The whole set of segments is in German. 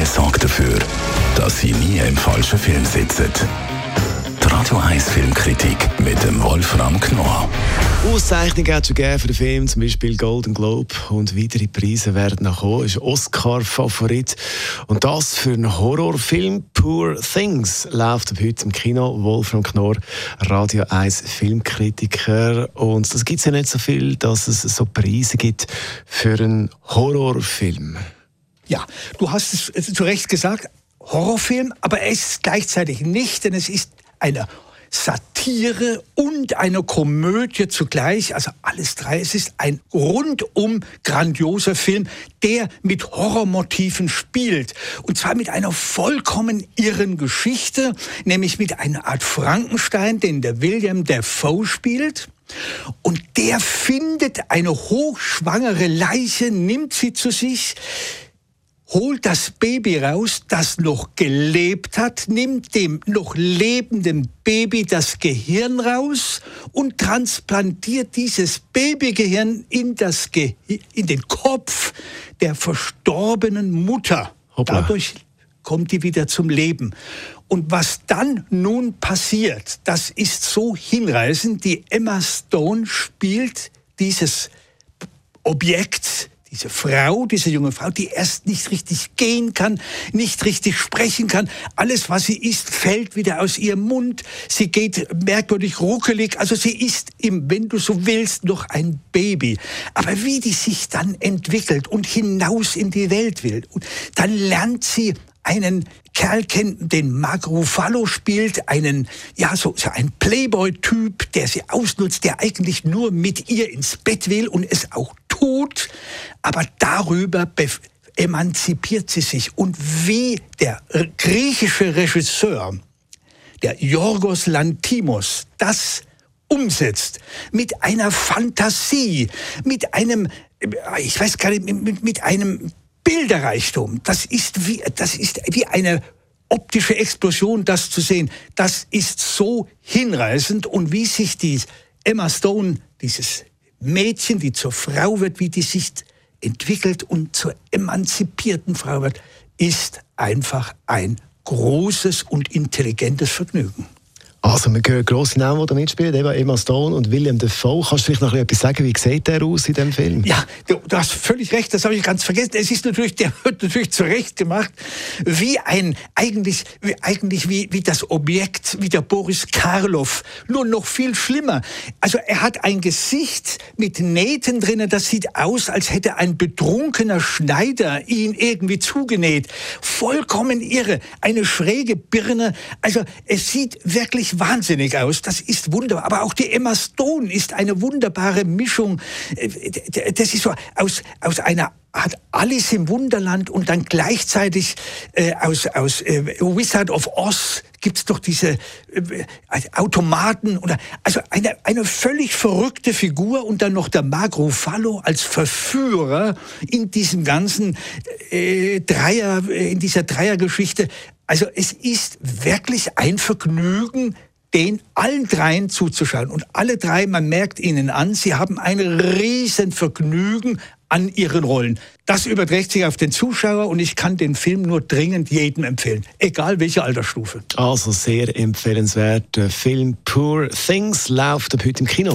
der sorgt dafür, dass Sie nie im falschen Film sitzen. Die Radio 1 Filmkritik mit dem Wolfram Knorr. Auszeichnungen hat es schon für den Film, zum Beispiel Golden Globe und weitere Preise werden noch kommen. Ist Oscar-Favorit. Und das für einen Horrorfilm. Poor Things läuft ab heute im Kino. Wolfram Knorr, Radio 1 Filmkritiker. Und das gibt es ja nicht so viel, dass es so Preise gibt für einen Horrorfilm. Ja, du hast es zu Recht gesagt, Horrorfilm, aber er ist gleichzeitig nicht, denn es ist eine Satire und eine Komödie zugleich, also alles drei. Es ist ein rundum grandioser Film, der mit Horrormotiven spielt. Und zwar mit einer vollkommen irren Geschichte, nämlich mit einer Art Frankenstein, den der William Dafoe spielt. Und der findet eine hochschwangere Leiche, nimmt sie zu sich, holt das Baby raus, das noch gelebt hat, nimmt dem noch lebenden Baby das Gehirn raus und transplantiert dieses Babygehirn in, das Ge in den Kopf der verstorbenen Mutter. Hoppla. Dadurch kommt die wieder zum Leben. Und was dann nun passiert, das ist so hinreißend. Die Emma Stone spielt dieses Objekt diese Frau, diese junge Frau, die erst nicht richtig gehen kann, nicht richtig sprechen kann. Alles, was sie isst, fällt wieder aus ihrem Mund. Sie geht merkwürdig ruckelig. Also sie ist im, wenn du so willst, noch ein Baby. Aber wie die sich dann entwickelt und hinaus in die Welt will, dann lernt sie einen Kerl kennen, den Mark Ruffalo spielt, einen, ja, so, so ein Playboy-Typ, der sie ausnutzt, der eigentlich nur mit ihr ins Bett will und es auch tut, aber darüber emanzipiert sie sich. Und wie der griechische Regisseur, der Yorgos Lantimos, das umsetzt, mit einer Fantasie, mit einem, ich weiß gar nicht, mit einem Bilderreichtum, das ist wie, das ist wie eine optische Explosion, das zu sehen. Das ist so hinreißend und wie sich die Emma Stone, dieses Mädchen, die zur Frau wird, wie die sich entwickelt und zur emanzipierten Frau wird, ist einfach ein großes und intelligentes Vergnügen. Also, wir hören grosse Namen, die da mitspielen, eben Emma Stone und William Dafoe. Kannst du vielleicht noch etwas sagen, wie sieht der aus in dem Film? Ja, du, du hast völlig recht, das habe ich ganz vergessen. Es ist natürlich, der wird natürlich zurecht gemacht, wie ein, eigentlich, wie, eigentlich wie, wie das Objekt, wie der Boris Karloff, nur noch viel schlimmer. Also, er hat ein Gesicht mit Nähten drinnen, das sieht aus, als hätte ein betrunkener Schneider ihn irgendwie zugenäht. Vollkommen irre. Eine schräge Birne. Also, es sieht wirklich wirklich wahnsinnig aus. Das ist wunderbar. Aber auch die Emma Stone ist eine wunderbare Mischung. Äh, das ist so aus, aus einer hat Alice im Wunderland und dann gleichzeitig äh, aus, aus äh, Wizard of Oz gibt's doch diese äh, Automaten oder also eine, eine völlig verrückte Figur und dann noch der Mark Ruffalo als Verführer in diesem ganzen äh, Dreier äh, in dieser Dreiergeschichte also es ist wirklich ein Vergnügen, den allen dreien zuzuschauen. Und alle drei, man merkt ihnen an, sie haben ein Riesenvergnügen an ihren Rollen. Das überträgt sich auf den Zuschauer und ich kann den Film nur dringend jedem empfehlen, egal welche Altersstufe. Also sehr empfehlenswert. Der Film Poor Things läuft ab heute im Kino.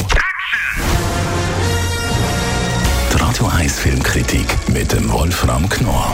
Die Radio 1 Filmkritik mit dem Wolfram Knorr